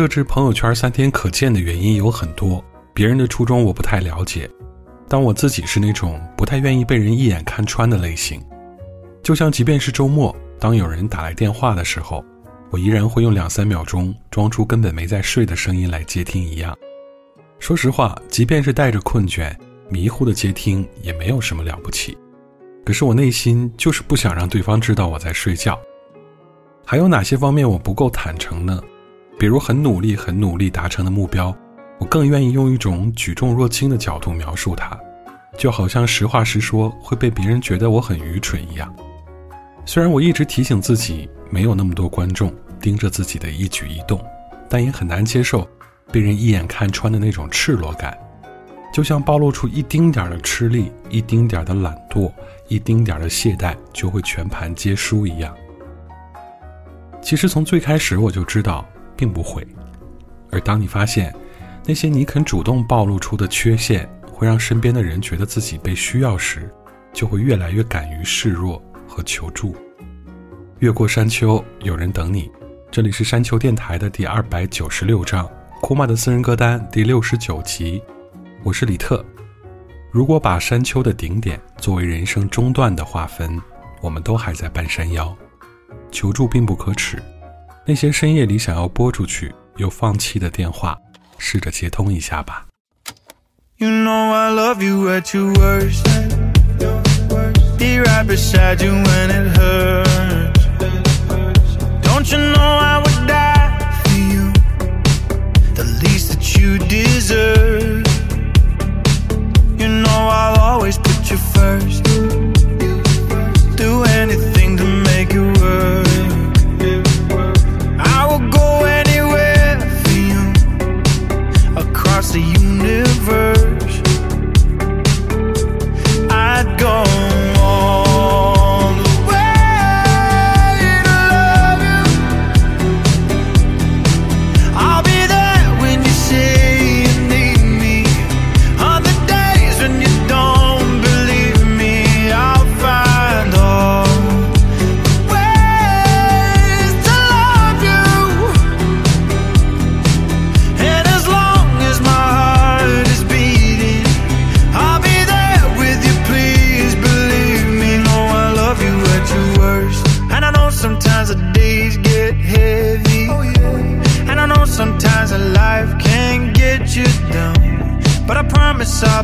设置朋友圈三天可见的原因有很多，别人的初衷我不太了解，但我自己是那种不太愿意被人一眼看穿的类型。就像即便是周末，当有人打来电话的时候，我依然会用两三秒钟装出根本没在睡的声音来接听一样。说实话，即便是带着困倦、迷糊的接听，也没有什么了不起。可是我内心就是不想让对方知道我在睡觉。还有哪些方面我不够坦诚呢？比如很努力、很努力达成的目标，我更愿意用一种举重若轻的角度描述它，就好像实话实说会被别人觉得我很愚蠢一样。虽然我一直提醒自己没有那么多观众盯着自己的一举一动，但也很难接受被人一眼看穿的那种赤裸感，就像暴露出一丁点的吃力、一丁点的懒惰、一丁点的懈怠，就会全盘皆输一样。其实从最开始我就知道。并不会，而当你发现那些你肯主动暴露出的缺陷会让身边的人觉得自己被需要时，就会越来越敢于示弱和求助。越过山丘，有人等你。这里是山丘电台的第二百九十六章，库玛的私人歌单第六十九集。我是李特。如果把山丘的顶点作为人生中段的划分，我们都还在半山腰。求助并不可耻。那些深夜里想要拨出去又放弃的电话，试着接通一下吧。 You know I love you at your worst. Be right beside you when it hurts. Don't you know I would die for you? The least that you deserve. You know I'll always put you first.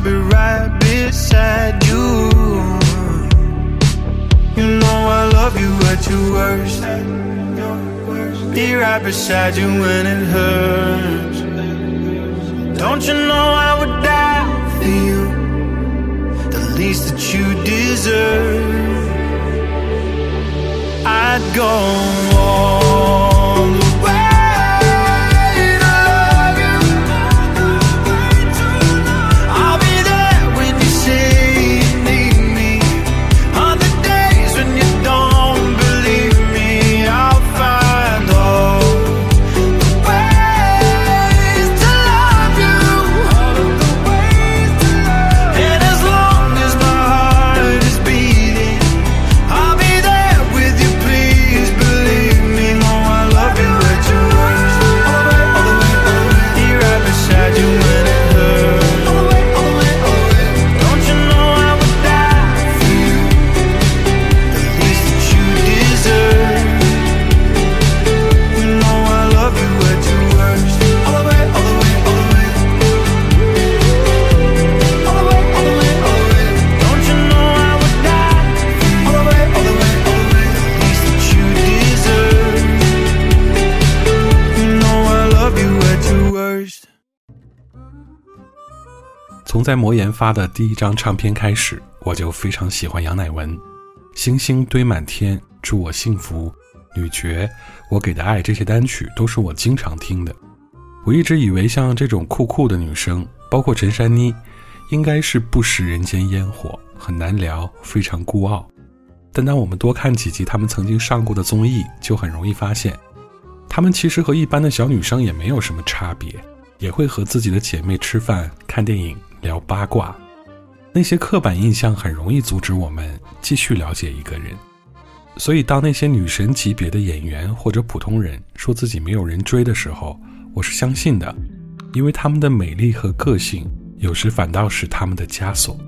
Be right beside you. You know I love you at your worst. Be right beside you when it hurts. Don't you know I would die for you? The least that you deserve. I'd go all 在魔岩发的第一张唱片开始，我就非常喜欢杨乃文，《星星堆满天》《祝我幸福》《女爵》《我给的爱》这些单曲都是我经常听的。我一直以为像这种酷酷的女生，包括陈珊妮，应该是不食人间烟火，很难聊，非常孤傲。但当我们多看几集他们曾经上过的综艺，就很容易发现，她们其实和一般的小女生也没有什么差别，也会和自己的姐妹吃饭、看电影、聊八卦。那些刻板印象很容易阻止我们继续了解一个人。所以，当那些女神级别的演员或者普通人说自己没有人追的时候，我是相信的，因为他们的美丽和个性，有时反倒是他们的枷锁。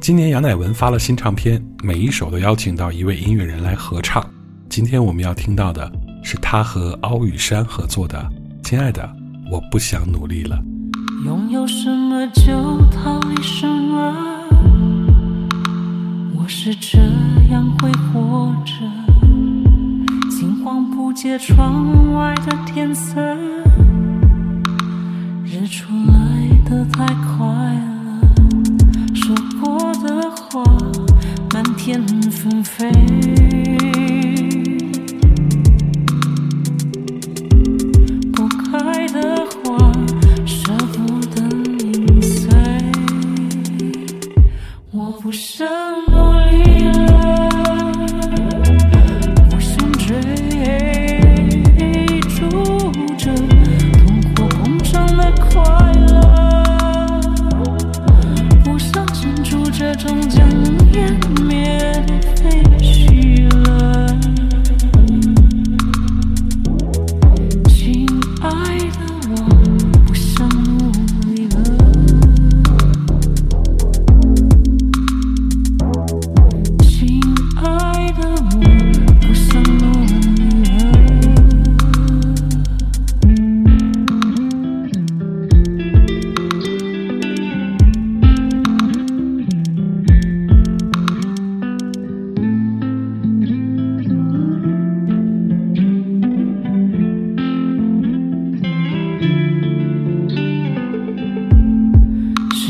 今年杨乃文发了新唱片，每一首都邀请到一位音乐人来合唱。今天我们要听到的是他和奥羽山合作的《亲爱的，我不想努力了》。拥有什么就逃离什么，我是这样会活着。惊慌不解窗外的天色。日出来得太快了，说过的话满天纷飞，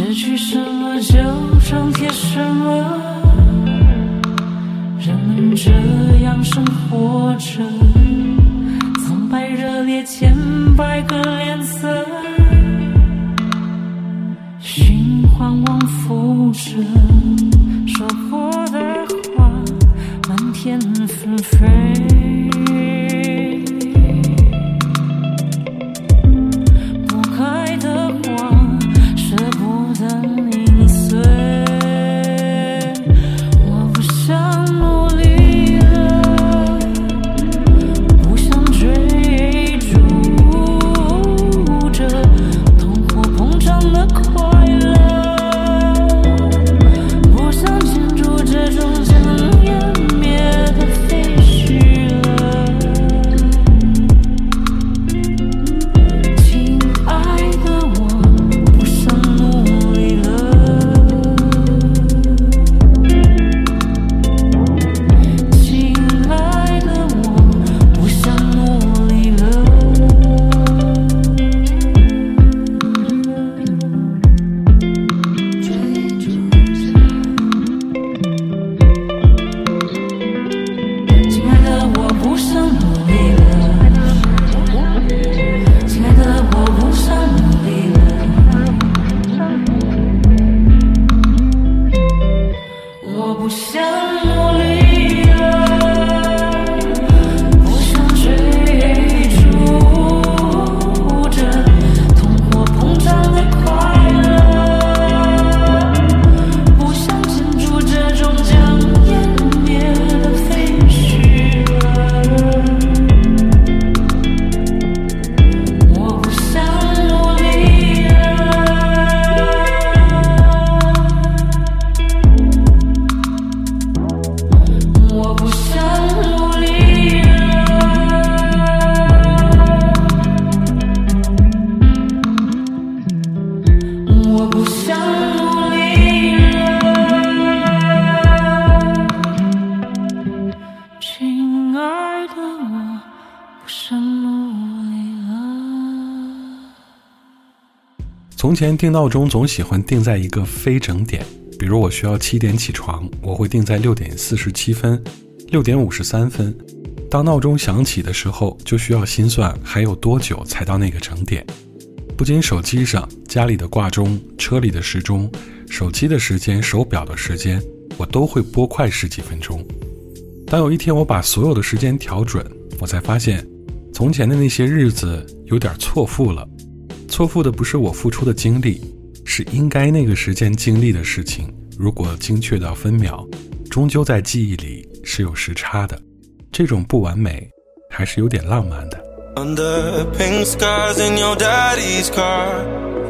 失去什么就张贴什么，人们这样生活着，苍白热烈千百个脸色，循环往复着，说过的话满天纷飞。前定闹钟总喜欢定在一个非整点，比如我需要七点起床，我会定在六点四十七分、六点五十三分。当闹钟响起的时候，就需要心算还有多久才到那个整点。不仅手机上、家里的挂钟、车里的时钟、手机的时间、手表的时间，我都会拨快十几分钟。当有一天我把所有的时间调准，我才发现，从前的那些日子有点错付了。错付的不是我付出的精力，是应该那个时间经历的事情。如果精确到分秒，终究在记忆里是有时差的。这种不完美，还是有点浪漫的。Under pink skies in your daddy's car.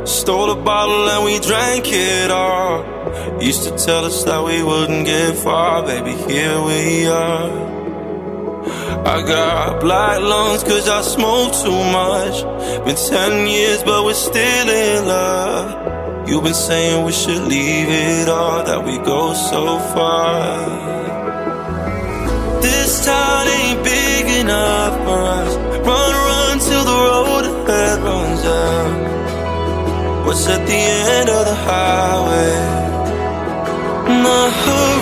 Stole a bottle and we drank it all. Used to tell us that we wouldn't get far, baby. Here we are. I got black lungs cause I smoke too much. Been 10 years, but we're still in love. You've been saying we should leave it all, that we go so far. This town ain't big enough for us. Run, run till the road ahead runs out. What's at the end of the highway? The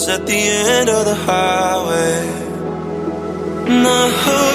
What's at the end of the highway? Horizon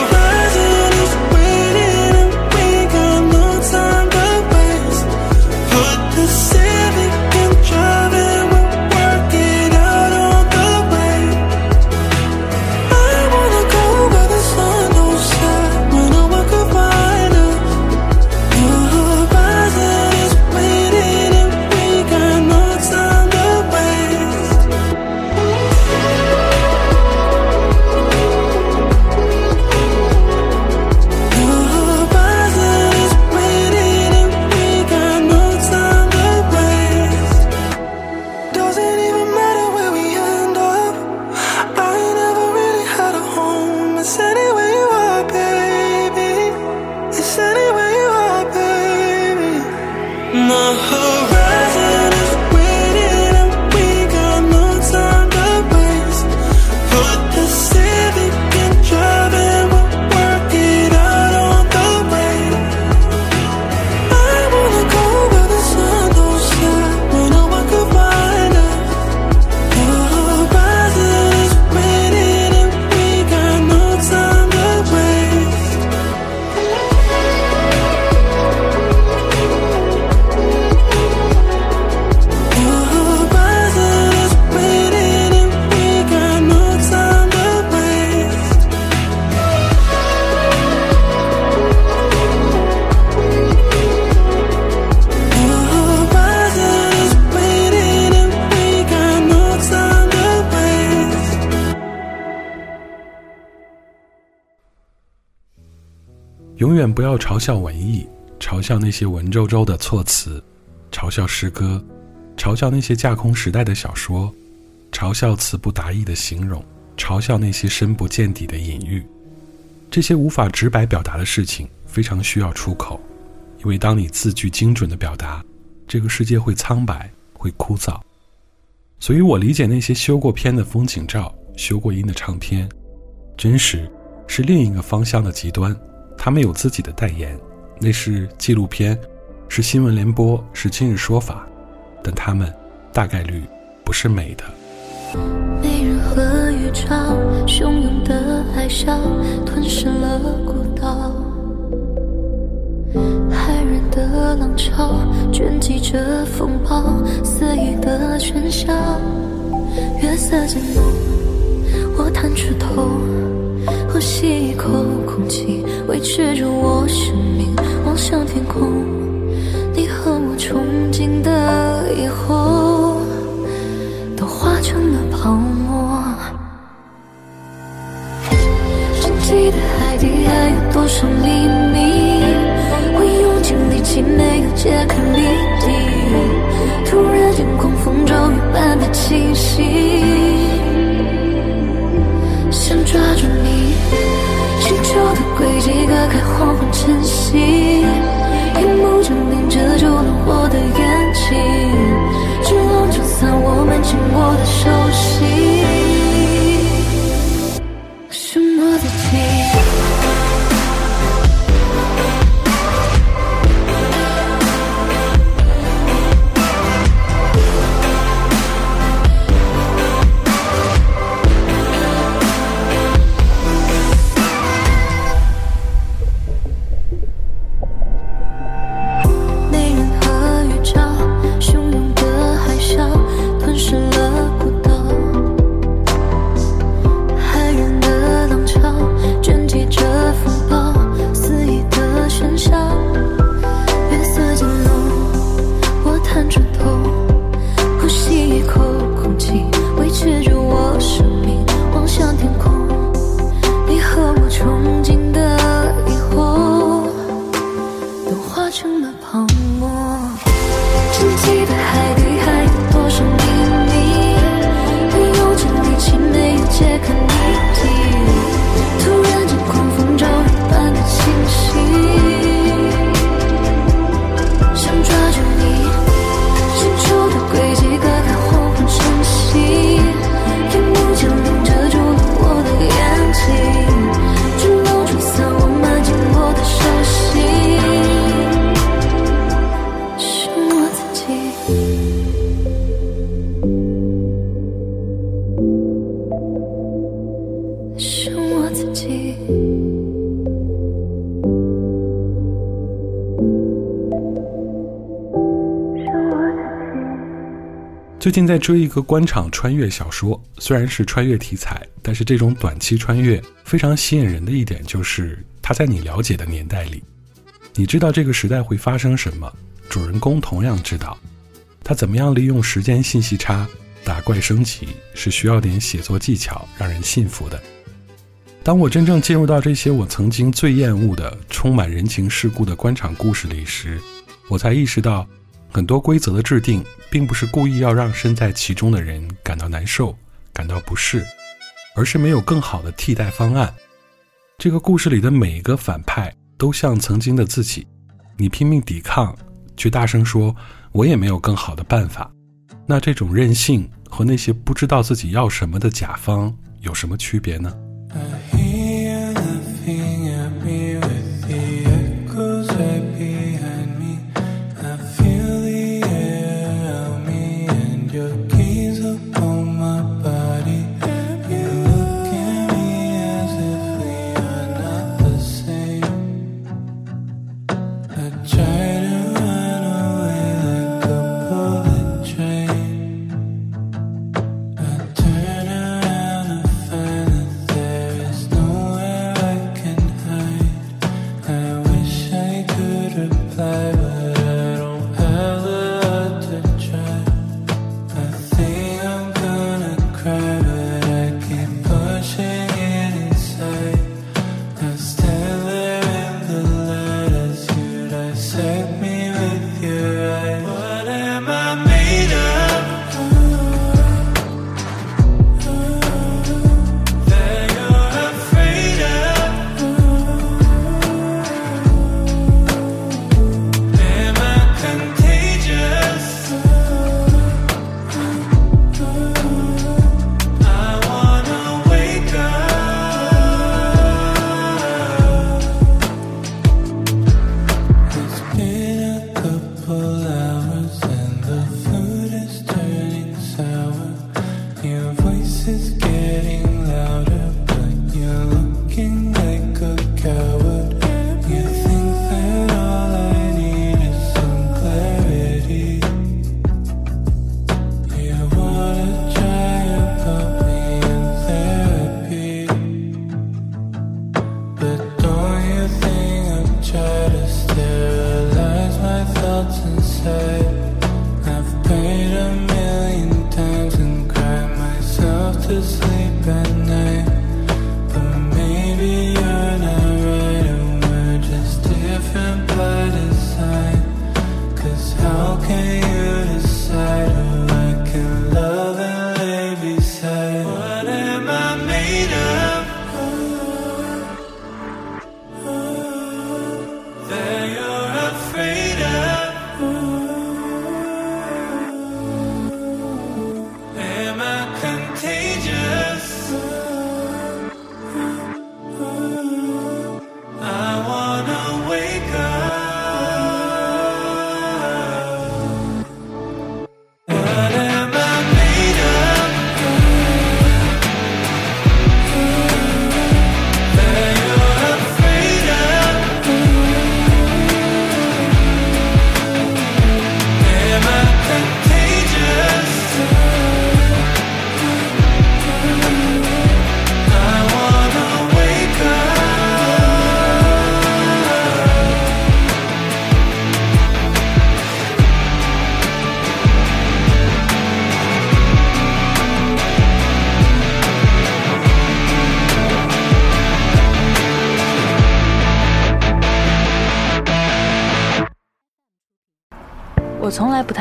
my heart 不要嘲笑文艺，嘲笑那些文绉绉的措辞，嘲笑诗歌，嘲笑那些架空时代的小说，嘲笑词不达意的形容，嘲笑那些深不见底的隐喻。这些无法直白表达的事情，非常需要出口，因为当你字句精准的表达，这个世界会苍白，会枯燥。所以我理解那些修过片的风景照、修过音的唱片，真实是另一个方向的极端。他们有自己的代言，那是纪录片，是新闻联播，是今日说法，但他们大概率不是美的。没人和乐章，汹涌的海上吞噬了孤岛，骇人的浪潮卷积着风暴，肆意的喧嚣。月色渐浓，我探出头，吸一口空气，维持着我生命，望向天空。你和我憧憬的以后，都化成了泡沫。沉寂的海底还有多少秘密？我用尽力气没有解开谜底。突然间，狂风骤雨般的侵袭，想抓住你，星球的轨迹隔开黄昏晨曦，夜幕降临，遮住了我的眼睛，巨浪冲散我们紧握的手心。最近在追一个官场穿越小说，虽然是穿越题材，但是这种短期穿越非常吸引人的一点就是，它在你了解的年代里，你知道这个时代会发生什么，主人公同样知道，他怎么样利用时间信息差打怪升级，是需要点写作技巧让人信服的。当我真正进入到这些我曾经最厌恶的、充满人情世故的官场故事里时，我才意识到，很多规则的制定，并不是故意要让身在其中的人感到难受、感到不适，而是没有更好的替代方案。这个故事里的每一个反派都像曾经的自己，你拼命抵抗，却大声说“我也没有更好的办法”。那这种任性和那些不知道自己要什么的甲方有什么区别呢？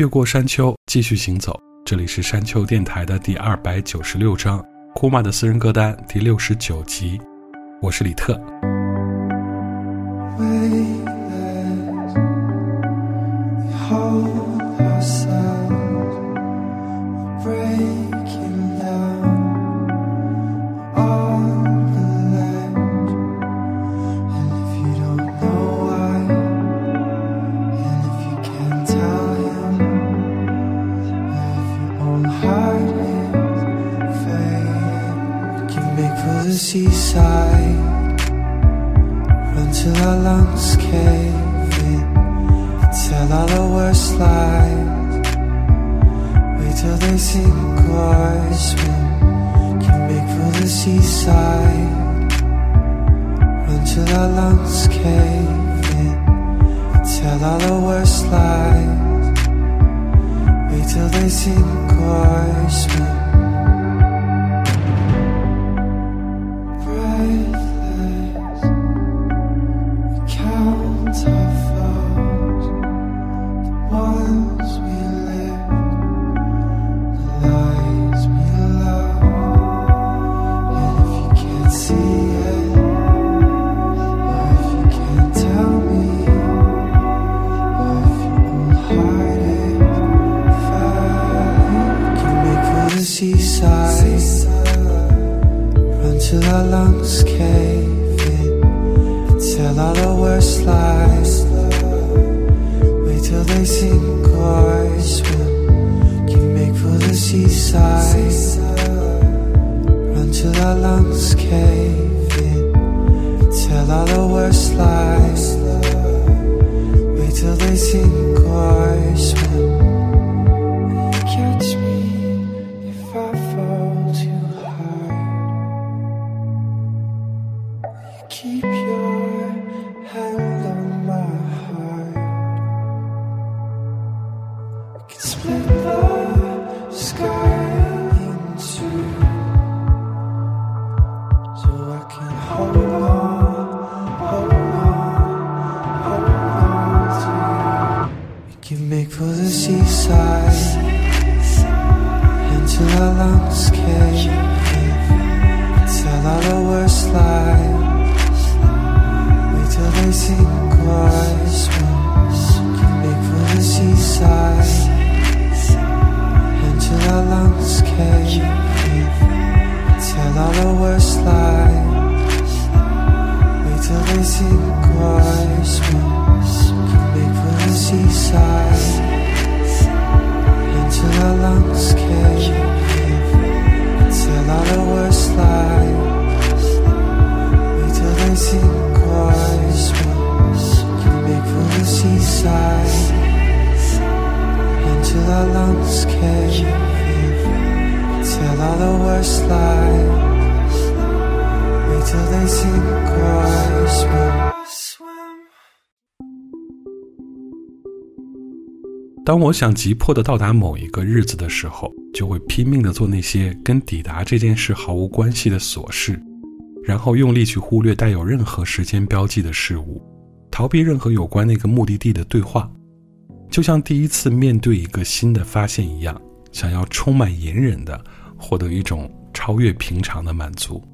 越过山丘，继续行走。这里是山丘电台的第二百九十六章，库玛的私人歌单第六十九集。我是李特。Worst lies. Wait till they sink or swim. Can make for the seaside. Run till our lungs cave in. Tell all the worst lies. Wait till they sink or swim. pure. 当我想急迫地到达某一个日子的时候，就会拼命地做那些跟抵达这件事毫无关系的琐事，然后用力去忽略带有任何时间标记的事物，逃避任何有关那个目的地的对话，就像第一次面对一个新的发现一样，想要充满隐忍地获得一种超越平常的满足。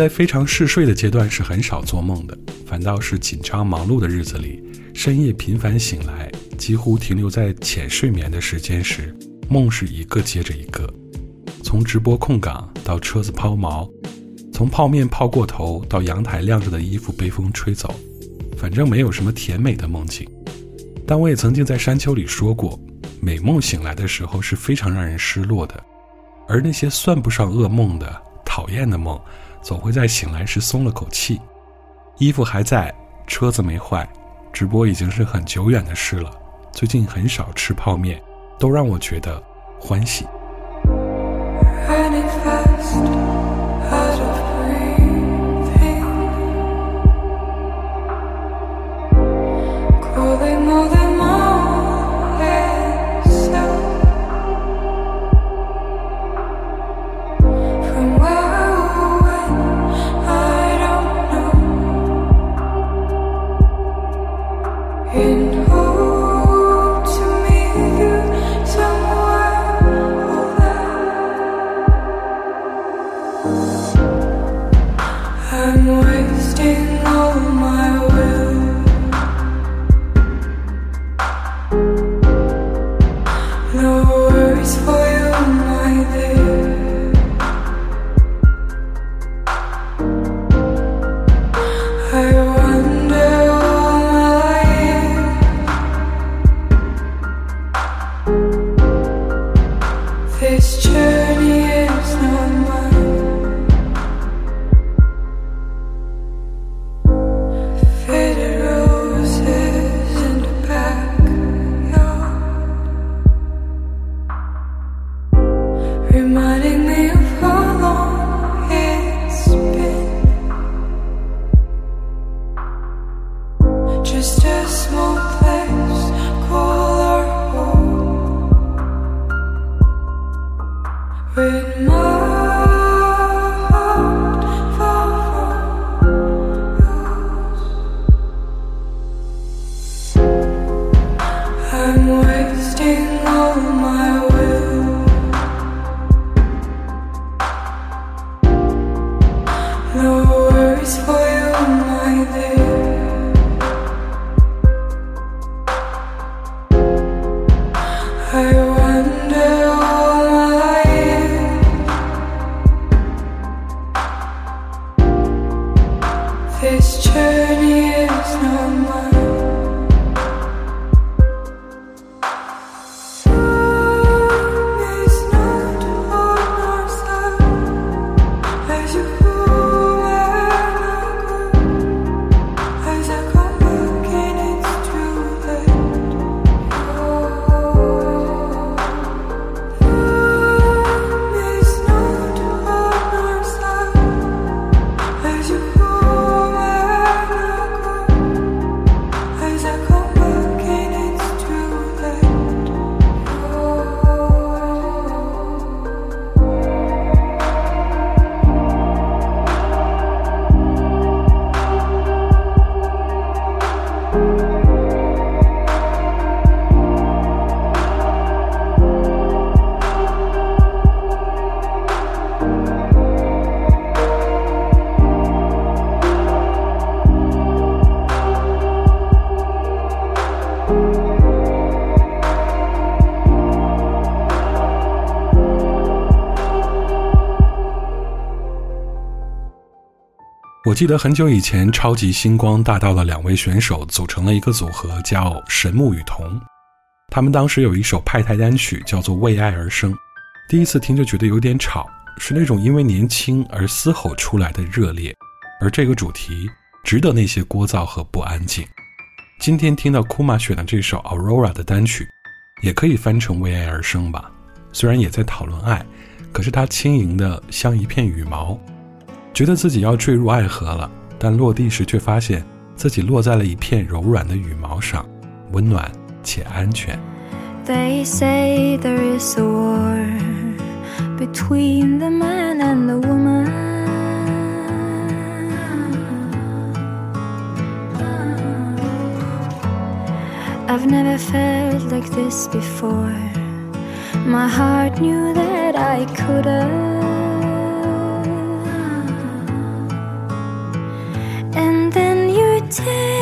在非常嗜睡的阶段是很少做梦的，反倒是紧张忙碌的日子里，深夜频繁醒来，几乎停留在浅睡眠的时间时，梦是一个接着一个，从直播空岗到车子抛锚，从泡面泡过头到阳台晾着的衣服被风吹走，反正没有什么甜美的梦境。但我也曾经在山丘里说过，美梦醒来的时候是非常让人失落的，而那些算不上噩梦的讨厌的梦。总会在醒来时松了口气，衣服还在，车子没坏，直播已经是很久远的事了。最近很少吃泡面，都让我觉得欢喜。我记得很久以前，超级星光大道的两位选手组成了一个组合，叫神木与瞳。他们当时有一首派台单曲，叫做《为爱而生》。第一次听就觉得有点吵，是那种因为年轻而嘶吼出来的热烈。而这个主题值得那些聒噪和不安静。今天听到库玛选的这首 Aurora 的单曲，也可以翻成《为爱而生》吧。虽然也在讨论爱，可是它轻盈的像一片羽毛。觉得自己要坠入爱河了，但落地时却发现自己落在了一片柔软的羽毛上，温暖且安全。They say there is a war between the man and the woman. I've never felt like this before. My heart knew that I could take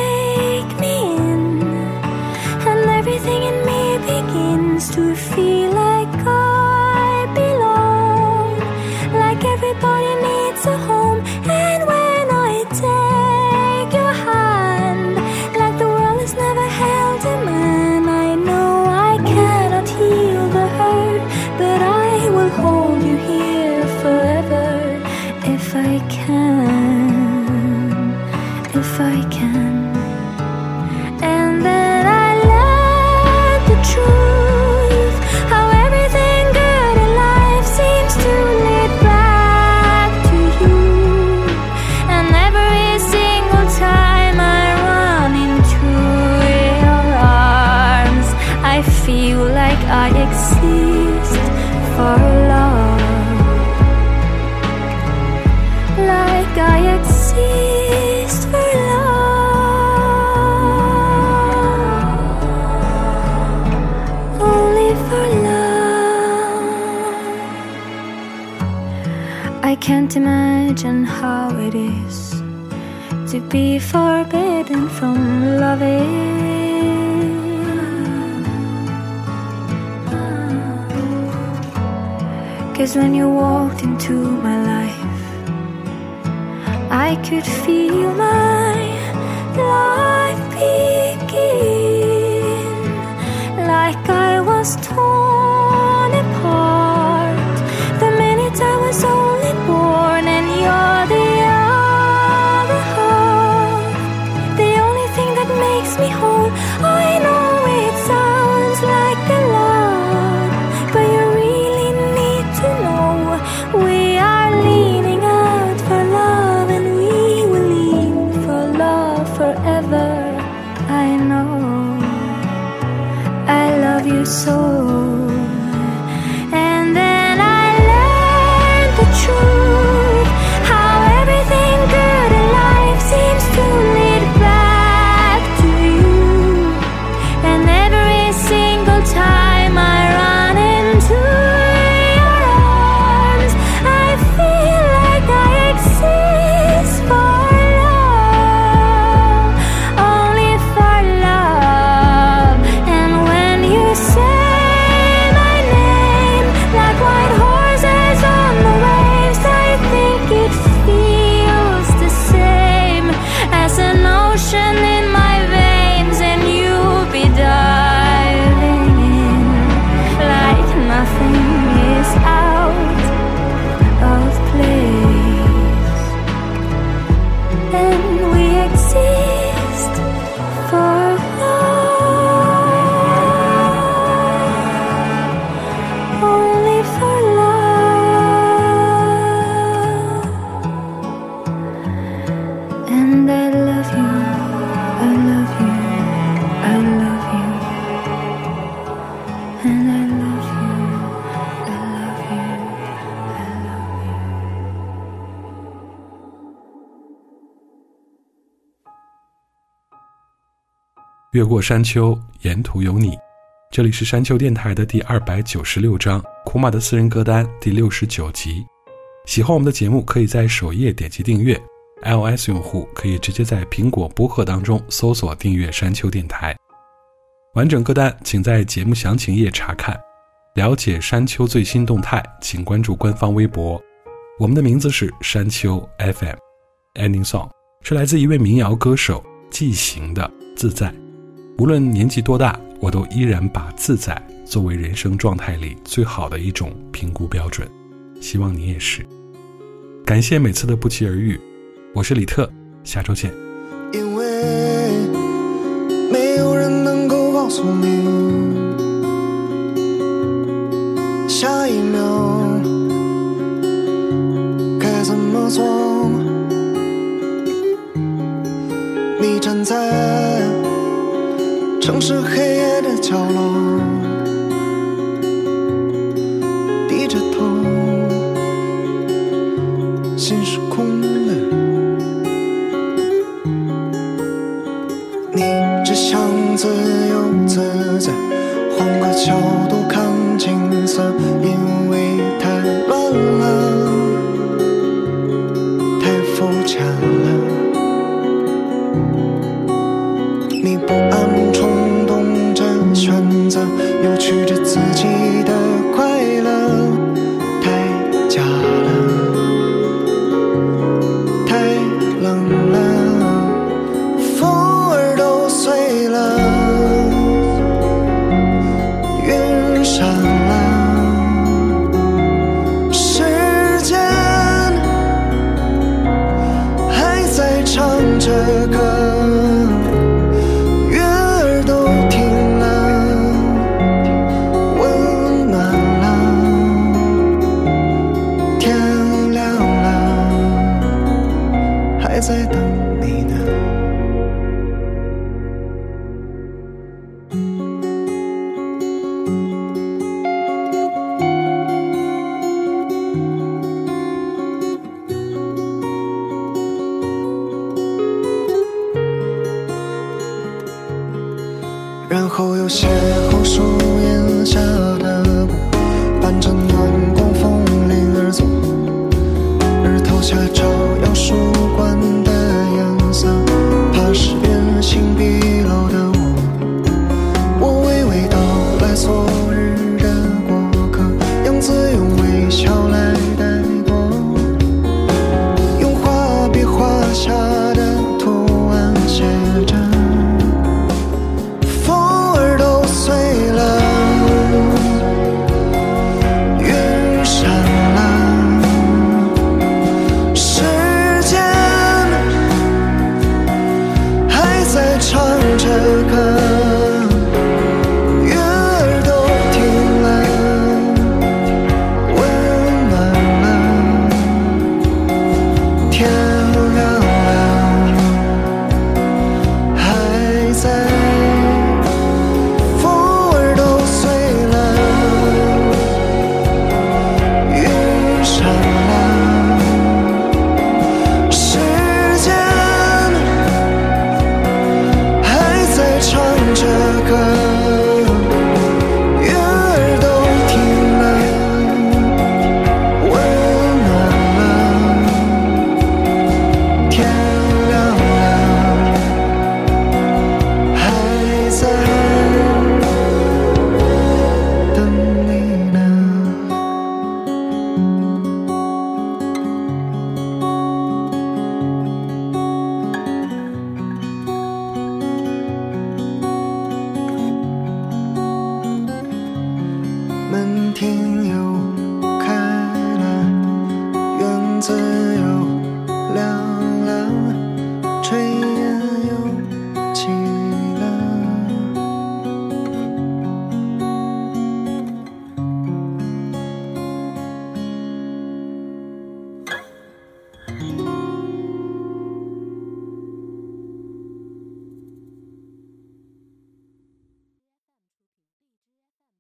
can't imagine how it is to be forbidden from loving. Cause when you walked into my life, I could feel my life begin like I 越过山丘，沿途有你。这里是山丘电台的第二百九十六章，库玛的私人歌单第六十九集。喜欢我们的节目，可以在首页点击订阅；iOS 用户可以直接在苹果播客当中搜索订阅山丘电台。完整歌单请在节目详情页查看。了解山丘最新动态，请关注官方微博。我们的名字是山丘 FM。Ending song 是来自一位民谣歌手季行的《自在》。无论年纪多大，我都依然把自在作为人生状态里最好的一种评估标准。希望你也是。感谢每次的不期而遇，我是李特，下周见。因为没有人能够告诉你，下一秒该怎么做。你站在城市黑夜的角落，低着头，心是空的。你只想自由自